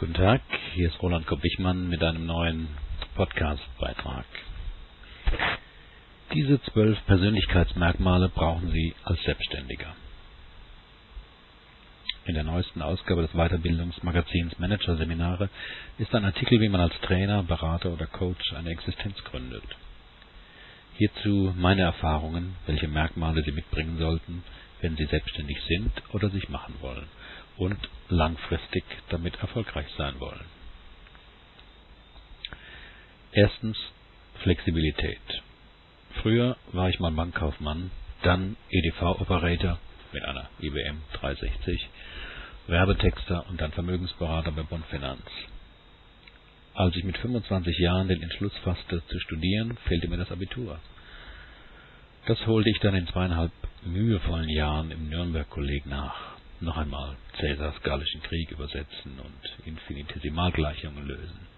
Guten Tag, hier ist Roland Kopp-Wichmann mit einem neuen Podcast-Beitrag. Diese zwölf Persönlichkeitsmerkmale brauchen Sie als Selbstständiger. In der neuesten Ausgabe des Weiterbildungsmagazins Managerseminare ist ein Artikel, wie man als Trainer, Berater oder Coach eine Existenz gründet. Hierzu meine Erfahrungen, welche Merkmale Sie mitbringen sollten, wenn Sie selbstständig sind oder sich machen wollen und langfristig damit erfolgreich sein wollen. Erstens Flexibilität. Früher war ich mal Bankkaufmann, dann EDV-Operator mit einer IBM 360, Werbetexter und dann Vermögensberater bei Bond Finanz. Als ich mit 25 Jahren den Entschluss fasste, zu studieren, fehlte mir das Abitur. Das holte ich dann in zweieinhalb mühevollen Jahren im Nürnberg-Kolleg nach. Noch einmal Cäsars Gallischen Krieg übersetzen und Infinitesimalgleichungen lösen.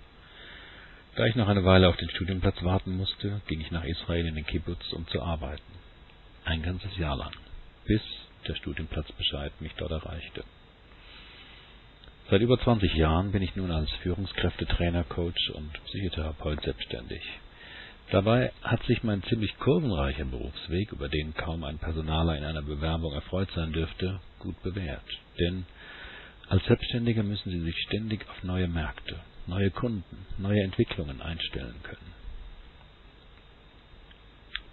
Da ich noch eine Weile auf den Studienplatz warten musste, ging ich nach Israel in den Kibbutz, um zu arbeiten. Ein ganzes Jahr lang, bis der Studienplatzbescheid mich dort erreichte. Seit über 20 Jahren bin ich nun als Führungskräftetrainer, Coach und Psychotherapeut selbstständig. Dabei hat sich mein ziemlich kurvenreicher Berufsweg, über den kaum ein Personaler in einer Bewerbung erfreut sein dürfte, gut bewährt. Denn als Selbstständiger müssen Sie sich ständig auf neue Märkte, neue Kunden, neue Entwicklungen einstellen können.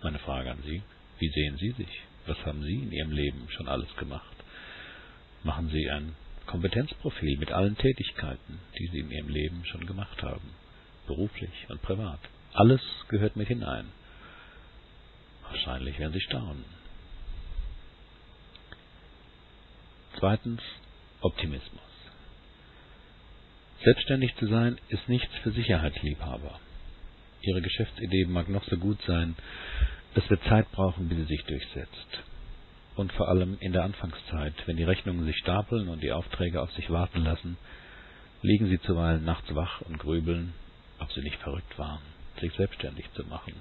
Meine Frage an Sie, wie sehen Sie sich? Was haben Sie in Ihrem Leben schon alles gemacht? Machen Sie ein Kompetenzprofil mit allen Tätigkeiten, die Sie in Ihrem Leben schon gemacht haben, beruflich und privat. Alles gehört mit hinein. Wahrscheinlich werden Sie staunen. Zweitens Optimismus. Selbstständig zu sein ist nichts für Sicherheitsliebhaber. Ihre Geschäftsidee mag noch so gut sein, es wird Zeit brauchen, bis sie sich durchsetzt. Und vor allem in der Anfangszeit, wenn die Rechnungen sich stapeln und die Aufträge auf sich warten lassen, liegen sie zuweilen nachts wach und grübeln, ob sie nicht verrückt waren sich selbstständig zu machen.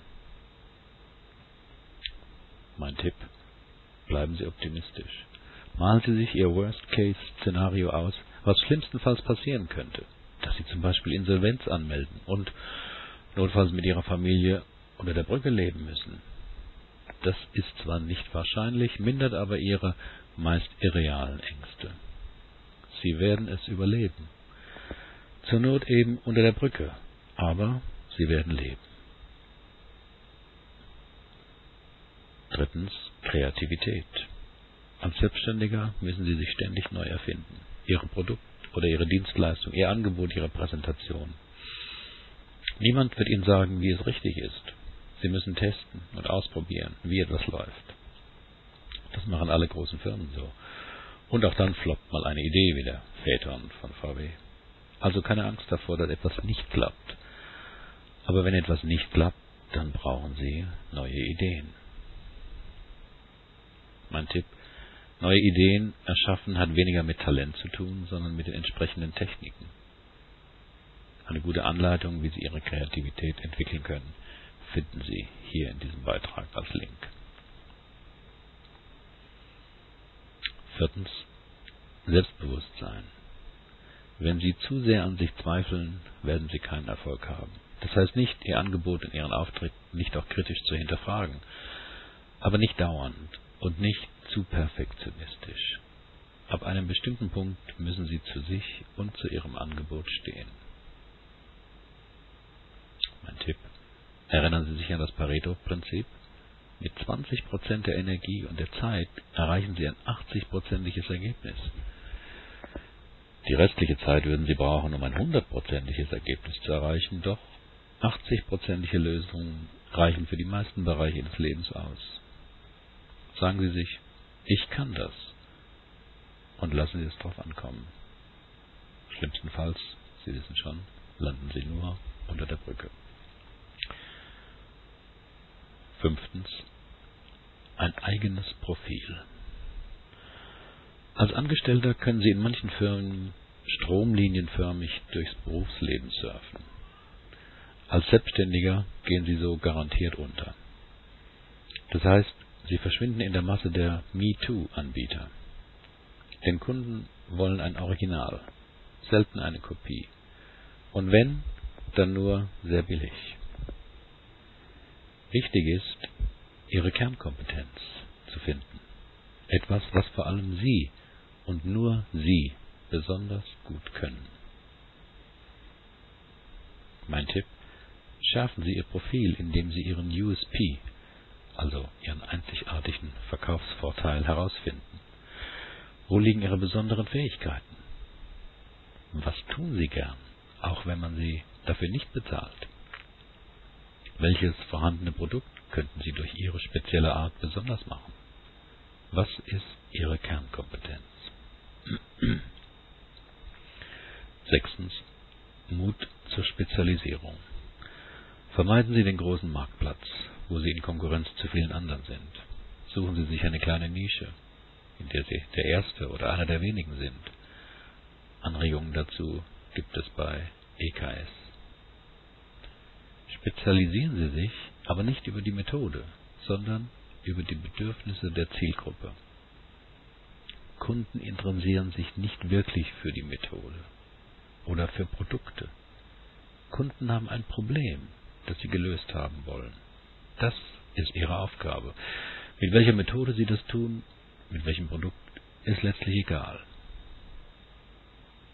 Mein Tipp, bleiben Sie optimistisch. Malen Sie sich Ihr Worst-Case-Szenario aus, was schlimmstenfalls passieren könnte, dass Sie zum Beispiel Insolvenz anmelden und notfalls mit Ihrer Familie unter der Brücke leben müssen. Das ist zwar nicht wahrscheinlich, mindert aber Ihre meist irrealen Ängste. Sie werden es überleben. Zur Not eben unter der Brücke, aber Sie werden leben. Drittens Kreativität. Als Selbstständiger müssen Sie sich ständig neu erfinden. Ihre Produkt oder Ihre Dienstleistung, Ihr Angebot, Ihre Präsentation. Niemand wird Ihnen sagen, wie es richtig ist. Sie müssen testen und ausprobieren, wie etwas läuft. Das machen alle großen Firmen so. Und auch dann floppt mal eine Idee wie der Phaeton von VW. Also keine Angst davor, dass etwas nicht klappt. Aber wenn etwas nicht klappt, dann brauchen Sie neue Ideen. Mein Tipp, neue Ideen erschaffen hat weniger mit Talent zu tun, sondern mit den entsprechenden Techniken. Eine gute Anleitung, wie Sie Ihre Kreativität entwickeln können, finden Sie hier in diesem Beitrag als Link. Viertens. Selbstbewusstsein. Wenn Sie zu sehr an sich zweifeln, werden Sie keinen Erfolg haben. Das heißt nicht, Ihr Angebot und Ihren Auftritt nicht auch kritisch zu hinterfragen, aber nicht dauernd und nicht zu perfektionistisch. Ab einem bestimmten Punkt müssen Sie zu sich und zu Ihrem Angebot stehen. Mein Tipp. Erinnern Sie sich an das Pareto-Prinzip? Mit 20% der Energie und der Zeit erreichen Sie ein 80%iges Ergebnis. Die restliche Zeit würden Sie brauchen, um ein 100%iges Ergebnis zu erreichen, doch 80-prozentige Lösungen reichen für die meisten Bereiche des Lebens aus. Sagen Sie sich, ich kann das. Und lassen Sie es drauf ankommen. Schlimmstenfalls, Sie wissen schon, landen Sie nur unter der Brücke. Fünftens. Ein eigenes Profil. Als Angestellter können Sie in manchen Firmen stromlinienförmig durchs Berufsleben surfen. Als Selbstständiger gehen sie so garantiert unter. Das heißt, sie verschwinden in der Masse der MeToo-Anbieter. Denn Kunden wollen ein Original. selten eine Kopie. Und wenn, dann nur sehr billig. Wichtig ist, Ihre Kernkompetenz zu finden. Etwas, was vor allem Sie und nur Sie besonders gut können. Mein Tipp, schärfen Sie Ihr Profil, indem Sie Ihren USP, also Ihren einzigartigen Verkaufsvorteil, herausfinden. Wo liegen Ihre besonderen Fähigkeiten? Was tun Sie gern, auch wenn man Sie dafür nicht bezahlt? Welches vorhandene Produkt könnten Sie durch Ihre spezielle Art besonders machen? Was ist Ihre Kernkompetenz? Sechstens. Mut zur Spezialisierung. Vermeiden Sie den großen Marktplatz, wo Sie in Konkurrenz zu vielen anderen sind. Suchen Sie sich eine kleine Nische, in der Sie der Erste oder einer der wenigen sind. Anregungen dazu gibt es bei EKS. Spezialisieren Sie sich, aber nicht über die Methode, sondern über die Bedürfnisse der Zielgruppe. Kunden interessieren sich nicht wirklich für die Methode oder für Produkte. Kunden haben ein Problem, das sie gelöst haben wollen. Das ist ihre Aufgabe. Mit welcher Methode sie das tun, mit welchem Produkt, ist letztlich egal.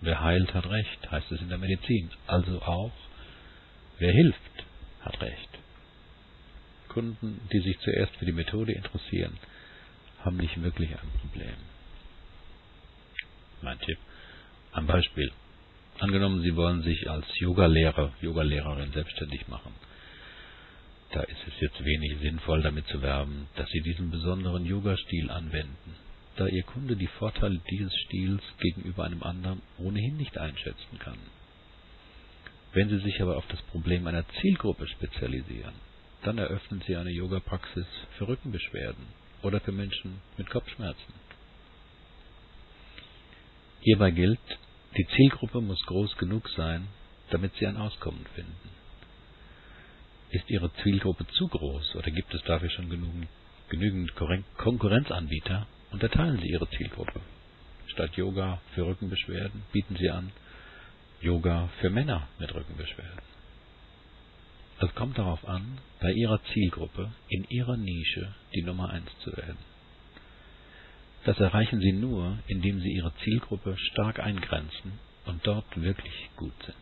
Wer heilt, hat Recht, heißt es in der Medizin. Also auch, wer hilft, hat Recht. Kunden, die sich zuerst für die Methode interessieren, haben nicht wirklich ein Problem. Mein Tipp. Ein Beispiel. Angenommen, Sie wollen sich als Yogalehrer, Yogalehrerin selbstständig machen. Da ist es jetzt wenig sinnvoll, damit zu werben, dass Sie diesen besonderen Yoga-Stil anwenden, da Ihr Kunde die Vorteile dieses Stils gegenüber einem anderen ohnehin nicht einschätzen kann. Wenn Sie sich aber auf das Problem einer Zielgruppe spezialisieren, dann eröffnen Sie eine Yoga-Praxis für Rückenbeschwerden oder für Menschen mit Kopfschmerzen. Hierbei gilt, die Zielgruppe muss groß genug sein, damit Sie ein Auskommen finden. Ist Ihre Zielgruppe zu groß oder gibt es dafür schon genügend, genügend Konkurrenzanbieter, unterteilen Sie Ihre Zielgruppe. Statt Yoga für Rückenbeschwerden bieten Sie an Yoga für Männer mit Rückenbeschwerden. Es kommt darauf an, bei Ihrer Zielgruppe in Ihrer Nische die Nummer eins zu werden. Das erreichen Sie nur, indem Sie Ihre Zielgruppe stark eingrenzen und dort wirklich gut sind.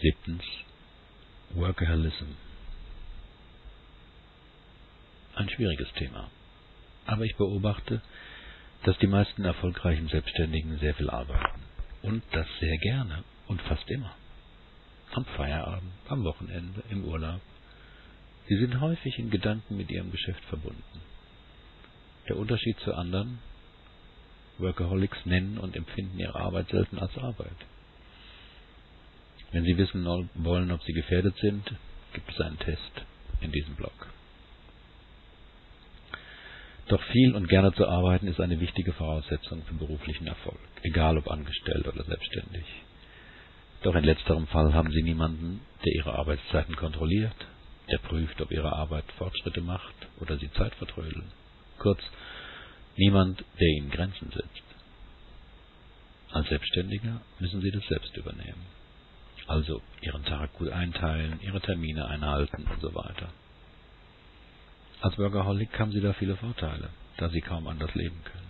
Siebtens. Workaholism. Ein schwieriges Thema. Aber ich beobachte, dass die meisten erfolgreichen Selbstständigen sehr viel arbeiten. Und das sehr gerne und fast immer. Am Feierabend, am Wochenende, im Urlaub, Sie sind häufig in Gedanken mit ihrem Geschäft verbunden. Der Unterschied zu anderen Workaholics nennen und empfinden ihre Arbeit selten als Arbeit. Wenn Sie wissen wollen, ob Sie gefährdet sind, gibt es einen Test in diesem Blog. Doch viel und gerne zu arbeiten ist eine wichtige Voraussetzung für beruflichen Erfolg, egal ob angestellt oder selbstständig. Doch in letzterem Fall haben Sie niemanden, der Ihre Arbeitszeiten kontrolliert der prüft, ob ihre Arbeit Fortschritte macht oder sie Zeit vertrödeln. Kurz, niemand, der ihnen Grenzen setzt. Als Selbstständiger müssen sie das selbst übernehmen. Also ihren Tag gut einteilen, ihre Termine einhalten und so weiter. Als Workaholic haben sie da viele Vorteile, da sie kaum anders leben können.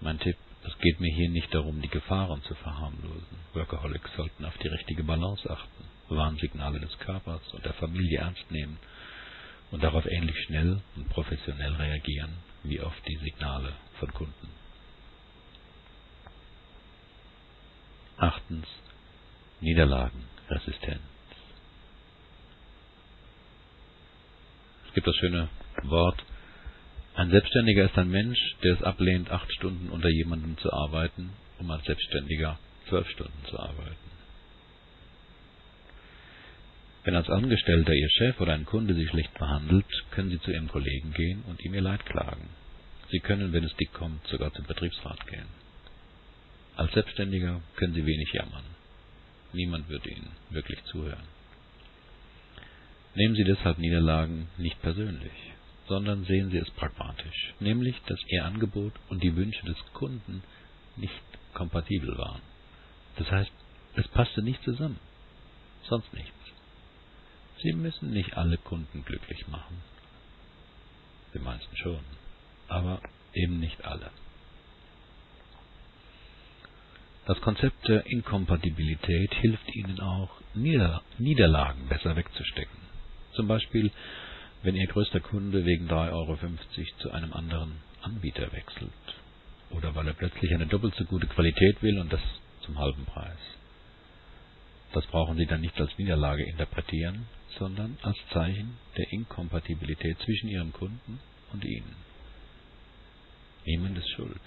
Mein Tipp, es geht mir hier nicht darum, die Gefahren zu verharmlosen. Workaholics sollten auf die richtige Balance achten. Warnsignale des Körpers und der Familie ernst nehmen und darauf ähnlich schnell und professionell reagieren wie auf die Signale von Kunden. Achtens. Niederlagenresistenz. Es gibt das schöne Wort, ein Selbstständiger ist ein Mensch, der es ablehnt, acht Stunden unter jemandem zu arbeiten, um als Selbstständiger zwölf Stunden zu arbeiten. Wenn als Angestellter Ihr Chef oder ein Kunde Sie schlecht behandelt, können Sie zu Ihrem Kollegen gehen und ihm Ihr Leid klagen. Sie können, wenn es dick kommt, sogar zum Betriebsrat gehen. Als Selbstständiger können Sie wenig jammern. Niemand wird Ihnen wirklich zuhören. Nehmen Sie deshalb Niederlagen nicht persönlich. sondern sehen Sie es pragmatisch, nämlich, dass Ihr Angebot und die Wünsche des Kunden nicht kompatibel waren. Das heißt, es passte nicht zusammen. Sonst nichts. Sie müssen nicht alle Kunden glücklich machen. Die meisten schon, aber eben nicht alle. Das Konzept der Inkompatibilität hilft Ihnen auch, Nieder Niederlagen besser wegzustecken. Zum Beispiel, wenn Ihr größter Kunde wegen 3,50 Euro zu einem anderen Anbieter wechselt. Oder weil er plötzlich eine doppelt so gute Qualität will und das zum halben Preis. Das brauchen Sie dann nicht als Niederlage interpretieren, sondern als Zeichen der Inkompatibilität zwischen Ihrem Kunden und Ihnen. Niemand ist schuld.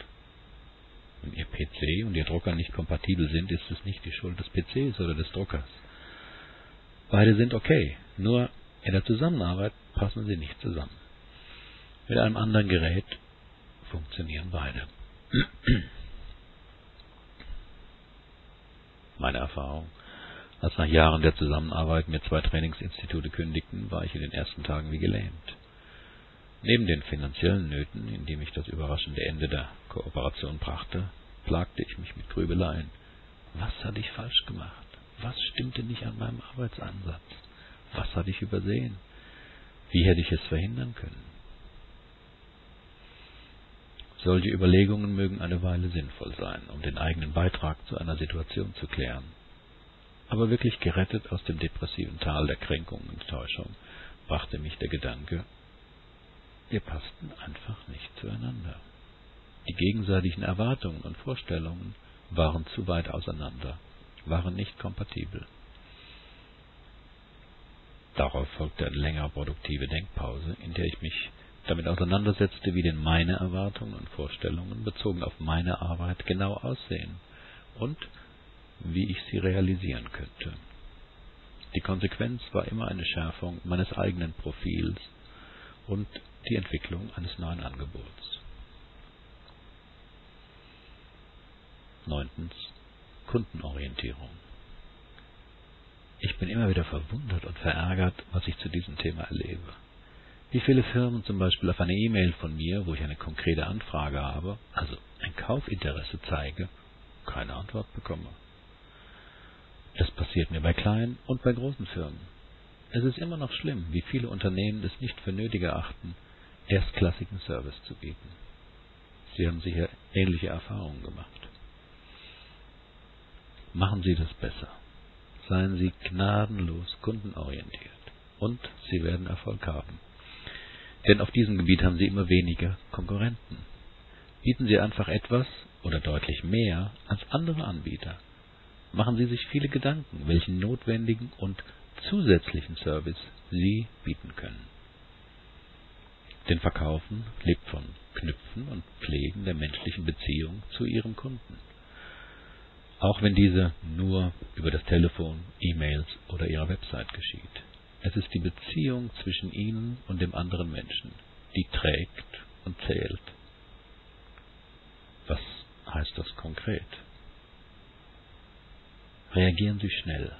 Wenn Ihr PC und Ihr Drucker nicht kompatibel sind, ist es nicht die Schuld des PCs oder des Druckers. Beide sind okay, nur in der Zusammenarbeit passen sie nicht zusammen. Mit einem anderen Gerät funktionieren beide. Meine Erfahrung. Als nach Jahren der Zusammenarbeit mir zwei Trainingsinstitute kündigten, war ich in den ersten Tagen wie gelähmt. Neben den finanziellen Nöten, indem ich das überraschende Ende der Kooperation brachte, plagte ich mich mit Grübeleien. Was hatte ich falsch gemacht? Was stimmte nicht an meinem Arbeitsansatz? Was hatte ich übersehen? Wie hätte ich es verhindern können? Solche Überlegungen mögen eine Weile sinnvoll sein, um den eigenen Beitrag zu einer Situation zu klären. Aber wirklich gerettet aus dem depressiven Tal der Kränkung und Täuschung brachte mich der Gedanke, wir passten einfach nicht zueinander. Die gegenseitigen Erwartungen und Vorstellungen waren zu weit auseinander, waren nicht kompatibel. Darauf folgte eine längere produktive Denkpause, in der ich mich damit auseinandersetzte, wie denn meine Erwartungen und Vorstellungen bezogen auf meine Arbeit genau aussehen und wie ich sie realisieren könnte. Die Konsequenz war immer eine Schärfung meines eigenen Profils und die Entwicklung eines neuen Angebots. Neuntens Kundenorientierung. Ich bin immer wieder verwundert und verärgert, was ich zu diesem Thema erlebe. Wie viele Firmen zum Beispiel auf eine E-Mail von mir, wo ich eine konkrete Anfrage habe, also ein Kaufinteresse zeige, keine Antwort bekomme. Das passiert mir bei kleinen und bei großen Firmen. Es ist immer noch schlimm, wie viele Unternehmen es nicht für nötig erachten, erstklassigen Service zu bieten. Sie haben sicher ähnliche Erfahrungen gemacht. Machen Sie das besser. Seien Sie gnadenlos kundenorientiert und Sie werden Erfolg haben. Denn auf diesem Gebiet haben Sie immer weniger Konkurrenten. Bieten Sie einfach etwas oder deutlich mehr als andere Anbieter. Machen Sie sich viele Gedanken, welchen notwendigen und zusätzlichen Service Sie bieten können. Denn Verkaufen lebt von Knüpfen und Pflegen der menschlichen Beziehung zu Ihrem Kunden. Auch wenn diese nur über das Telefon, E-Mails oder Ihrer Website geschieht. Es ist die Beziehung zwischen Ihnen und dem anderen Menschen, die trägt und zählt. Was heißt das konkret? Reagieren Sie schnell.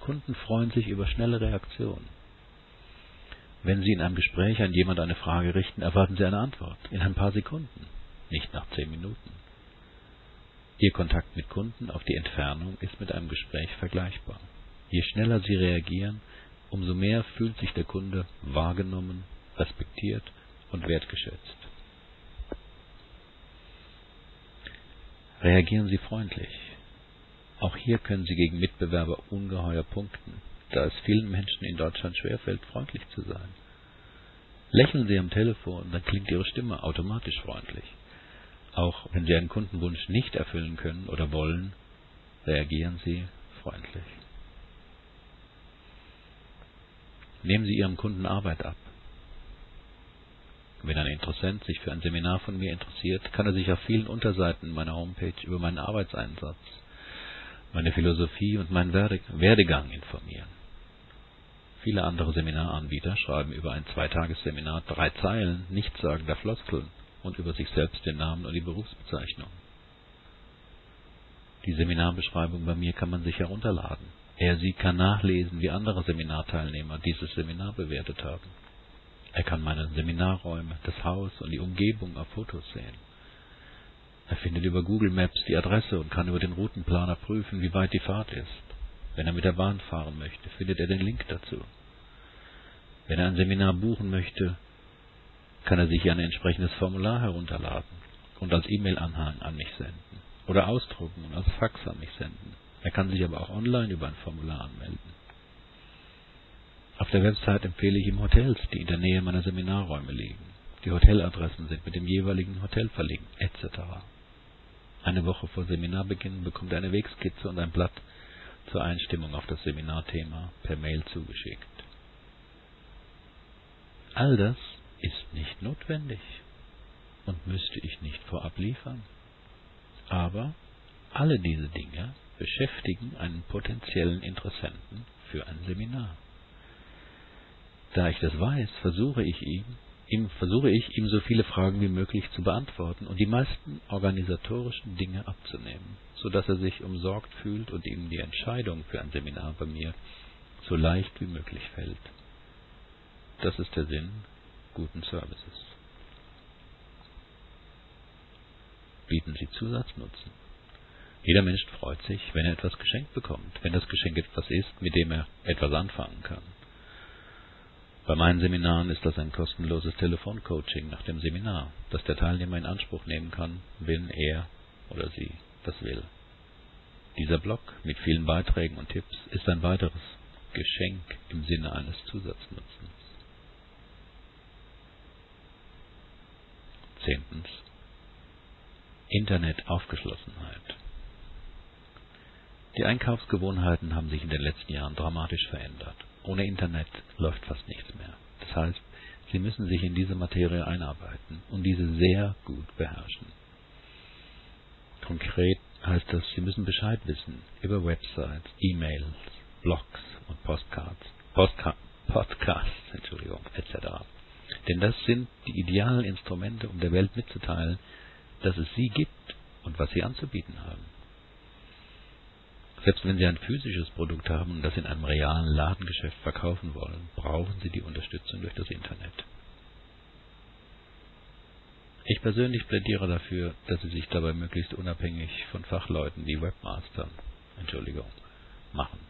Kunden freuen sich über schnelle Reaktionen. Wenn Sie in einem Gespräch an jemand eine Frage richten, erwarten Sie eine Antwort in ein paar Sekunden, nicht nach zehn Minuten. Ihr Kontakt mit Kunden auf die Entfernung ist mit einem Gespräch vergleichbar. Je schneller Sie reagieren, umso mehr fühlt sich der Kunde wahrgenommen, respektiert und wertgeschätzt. Reagieren Sie freundlich. Auch hier können Sie gegen Mitbewerber ungeheuer punkten, da es vielen Menschen in Deutschland schwerfällt, freundlich zu sein. Lächeln Sie am Telefon, dann klingt Ihre Stimme automatisch freundlich. Auch wenn Sie einen Kundenwunsch nicht erfüllen können oder wollen, reagieren Sie freundlich. Nehmen Sie Ihrem Kunden Arbeit ab. Wenn ein Interessent sich für ein Seminar von mir interessiert, kann er sich auf vielen Unterseiten meiner Homepage über meinen Arbeitseinsatz, meine Philosophie und meinen Werdegang informieren. Viele andere Seminaranbieter schreiben über ein Zweitagesseminar drei Zeilen nichtssagender Floskeln und über sich selbst den Namen und die Berufsbezeichnung. Die Seminarbeschreibung bei mir kann man sich herunterladen. Er, sie kann nachlesen, wie andere Seminarteilnehmer dieses Seminar bewertet haben. Er kann meine Seminarräume, das Haus und die Umgebung auf Fotos sehen. Er findet über Google Maps die Adresse und kann über den Routenplaner prüfen, wie weit die Fahrt ist. Wenn er mit der Bahn fahren möchte, findet er den Link dazu. Wenn er ein Seminar buchen möchte, kann er sich ein entsprechendes Formular herunterladen und als E-Mail-Anhang an mich senden oder ausdrucken und als Fax an mich senden. Er kann sich aber auch online über ein Formular anmelden. Auf der Website empfehle ich ihm Hotels, die in der Nähe meiner Seminarräume liegen. Die Hoteladressen sind mit dem jeweiligen Hotel verlinkt, etc. Eine Woche vor Seminarbeginn bekommt er eine Wegskizze und ein Blatt zur Einstimmung auf das Seminarthema per Mail zugeschickt. All das ist nicht notwendig und müsste ich nicht vorab liefern. Aber alle diese Dinge beschäftigen einen potenziellen Interessenten für ein Seminar. Da ich das weiß, versuche ich ihm, ihm versuche ich ihm so viele Fragen wie möglich zu beantworten und die meisten organisatorischen Dinge abzunehmen, so dass er sich umsorgt fühlt und ihm die Entscheidung für ein Seminar bei mir so leicht wie möglich fällt. Das ist der Sinn guten Services. Bieten Sie Zusatznutzen. Jeder Mensch freut sich, wenn er etwas geschenkt bekommt, wenn das Geschenk etwas ist, mit dem er etwas anfangen kann. Bei meinen Seminaren ist das ein kostenloses Telefoncoaching nach dem Seminar, das der Teilnehmer in Anspruch nehmen kann, wenn er oder sie das will. Dieser Blog mit vielen Beiträgen und Tipps ist ein weiteres Geschenk im Sinne eines Zusatznutzens. Zehntens. Internetaufgeschlossenheit. Die Einkaufsgewohnheiten haben sich in den letzten Jahren dramatisch verändert. Ohne Internet läuft fast nichts mehr. Das heißt, Sie müssen sich in diese Materie einarbeiten und diese sehr gut beherrschen. Konkret heißt das, Sie müssen Bescheid wissen über Websites, E-Mails, Blogs und Postcards, Postka Podcasts, Entschuldigung, etc. Denn das sind die idealen Instrumente, um der Welt mitzuteilen, dass es sie gibt und was sie anzubieten haben. Selbst wenn Sie ein physisches Produkt haben und das in einem realen Ladengeschäft verkaufen wollen, brauchen Sie die Unterstützung durch das Internet. Ich persönlich plädiere dafür, dass Sie sich dabei möglichst unabhängig von Fachleuten wie Webmastern, Entschuldigung, machen.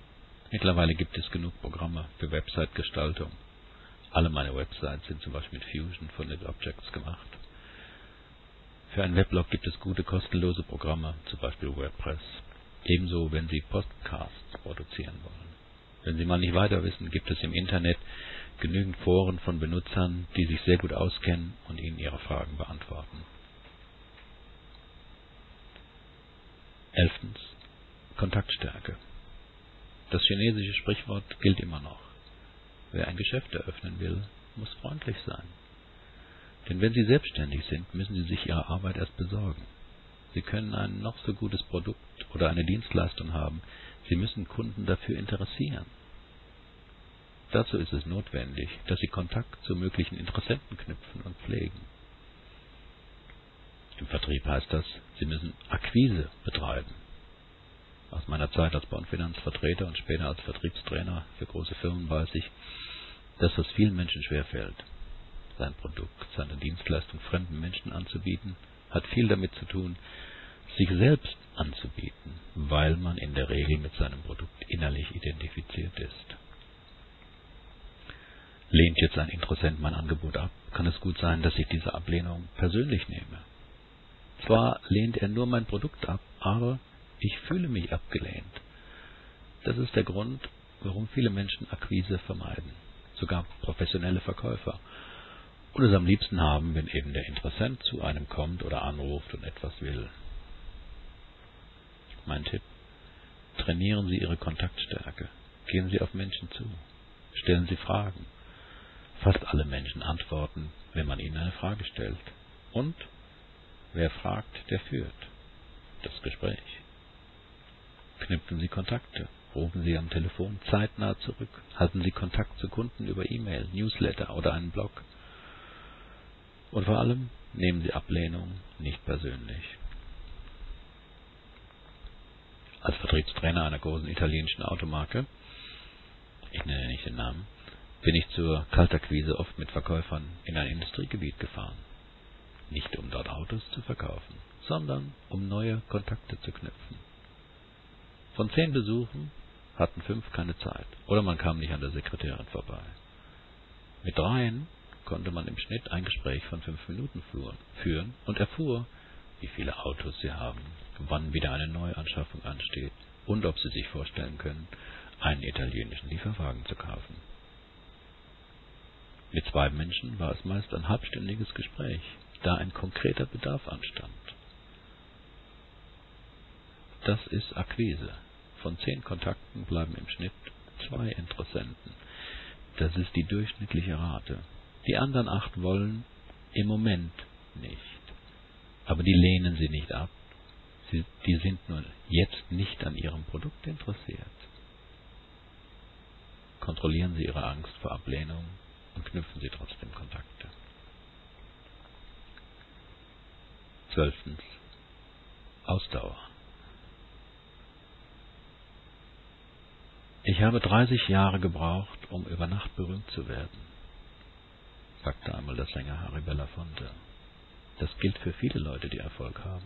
Mittlerweile gibt es genug Programme für Website-Gestaltung. Alle meine Websites sind zum Beispiel mit Fusion von NetObjects gemacht. Für einen Weblog gibt es gute kostenlose Programme, zum Beispiel WordPress. Ebenso, wenn Sie Podcasts produzieren wollen. Wenn Sie mal nicht weiter wissen, gibt es im Internet genügend Foren von Benutzern, die sich sehr gut auskennen und Ihnen Ihre Fragen beantworten. Elftens. Kontaktstärke. Das chinesische Sprichwort gilt immer noch. Wer ein Geschäft eröffnen will, muss freundlich sein. Denn wenn Sie selbstständig sind, müssen Sie sich Ihre Arbeit erst besorgen. Sie können ein noch so gutes Produkt oder eine Dienstleistung haben. Sie müssen Kunden dafür interessieren. Dazu ist es notwendig, dass Sie Kontakt zu möglichen Interessenten knüpfen und pflegen. Im Vertrieb heißt das, Sie müssen Akquise betreiben. Aus meiner Zeit als Baufinanzvertreter und später als Vertriebstrainer für große Firmen weiß ich, dass es vielen Menschen schwerfällt, sein Produkt, seine Dienstleistung fremden Menschen anzubieten, hat viel damit zu tun, sich selbst anzubieten, weil man in der Regel mit seinem Produkt innerlich identifiziert ist. Lehnt jetzt ein Interessent mein Angebot ab, kann es gut sein, dass ich diese Ablehnung persönlich nehme. Zwar lehnt er nur mein Produkt ab, aber ich fühle mich abgelehnt. Das ist der Grund, warum viele Menschen Akquise vermeiden, sogar professionelle Verkäufer, und es am liebsten haben, wenn eben der Interessent zu einem kommt oder anruft und etwas will. Mein Tipp. Trainieren Sie Ihre Kontaktstärke. Gehen Sie auf Menschen zu. Stellen Sie Fragen. Fast alle Menschen antworten, wenn man ihnen eine Frage stellt. Und wer fragt, der führt das Gespräch. Knüpfen Sie Kontakte. Rufen Sie am Telefon zeitnah zurück. Halten Sie Kontakt zu Kunden über E-Mail, Newsletter oder einen Blog. Und vor allem nehmen Sie Ablehnung nicht persönlich. Als Vertriebstrainer einer großen italienischen Automarke, ich nenne nicht den Namen, bin ich zur Kaltakquise oft mit Verkäufern in ein Industriegebiet gefahren. Nicht um dort Autos zu verkaufen, sondern um neue Kontakte zu knüpfen. Von zehn Besuchen hatten fünf keine Zeit oder man kam nicht an der Sekretärin vorbei. Mit dreien konnte man im Schnitt ein Gespräch von fünf Minuten führen und erfuhr, wie viele Autos sie haben, wann wieder eine Neuanschaffung ansteht und ob sie sich vorstellen können, einen italienischen Lieferwagen zu kaufen. Mit zwei Menschen war es meist ein halbstündiges Gespräch, da ein konkreter Bedarf anstand. Das ist Akquise. Von zehn Kontakten bleiben im Schnitt zwei Interessenten. Das ist die durchschnittliche Rate. Die anderen acht wollen im Moment nicht. Aber die lehnen sie nicht ab. Sie, die sind nur jetzt nicht an ihrem Produkt interessiert. Kontrollieren Sie Ihre Angst vor Ablehnung und knüpfen Sie trotzdem Kontakte. Zwölftens. Ausdauer. Ich habe 30 Jahre gebraucht, um über Nacht berühmt zu werden, sagte einmal der Sänger Harry Belafonte. Das gilt für viele Leute, die Erfolg haben.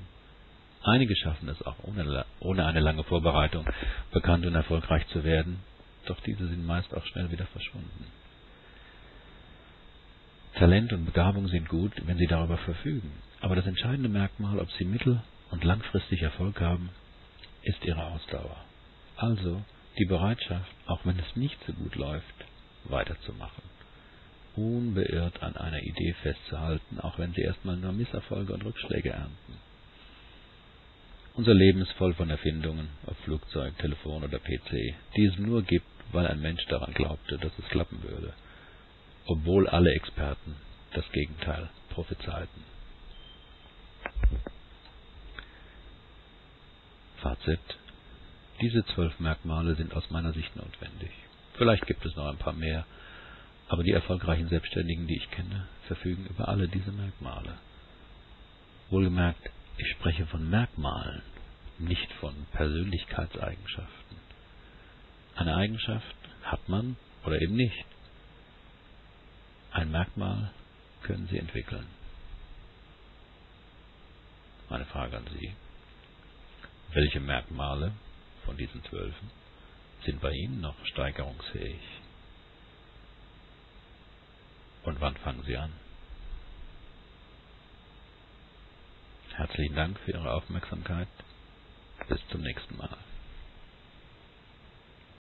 Einige schaffen es auch ohne, ohne eine lange Vorbereitung, bekannt und erfolgreich zu werden, doch diese sind meist auch schnell wieder verschwunden. Talent und Begabung sind gut, wenn sie darüber verfügen, aber das entscheidende Merkmal, ob sie mittel- und langfristig Erfolg haben, ist ihre Ausdauer. Also die Bereitschaft, auch wenn es nicht so gut läuft, weiterzumachen. Unbeirrt an einer Idee festzuhalten, auch wenn sie erstmal nur Misserfolge und Rückschläge ernten. Unser Leben ist voll von Erfindungen, ob Flugzeug, Telefon oder PC, die es nur gibt, weil ein Mensch daran glaubte, dass es klappen würde, obwohl alle Experten das Gegenteil prophezeiten. Fazit diese zwölf Merkmale sind aus meiner Sicht notwendig. Vielleicht gibt es noch ein paar mehr, aber die erfolgreichen Selbstständigen, die ich kenne, verfügen über alle diese Merkmale. Wohlgemerkt, ich spreche von Merkmalen, nicht von Persönlichkeitseigenschaften. Eine Eigenschaft hat man oder eben nicht. Ein Merkmal können Sie entwickeln. Meine Frage an Sie. Welche Merkmale von diesen zwölfen sind bei Ihnen noch steigerungsfähig? Und wann fangen Sie an? Herzlichen Dank für Ihre Aufmerksamkeit. Bis zum nächsten Mal.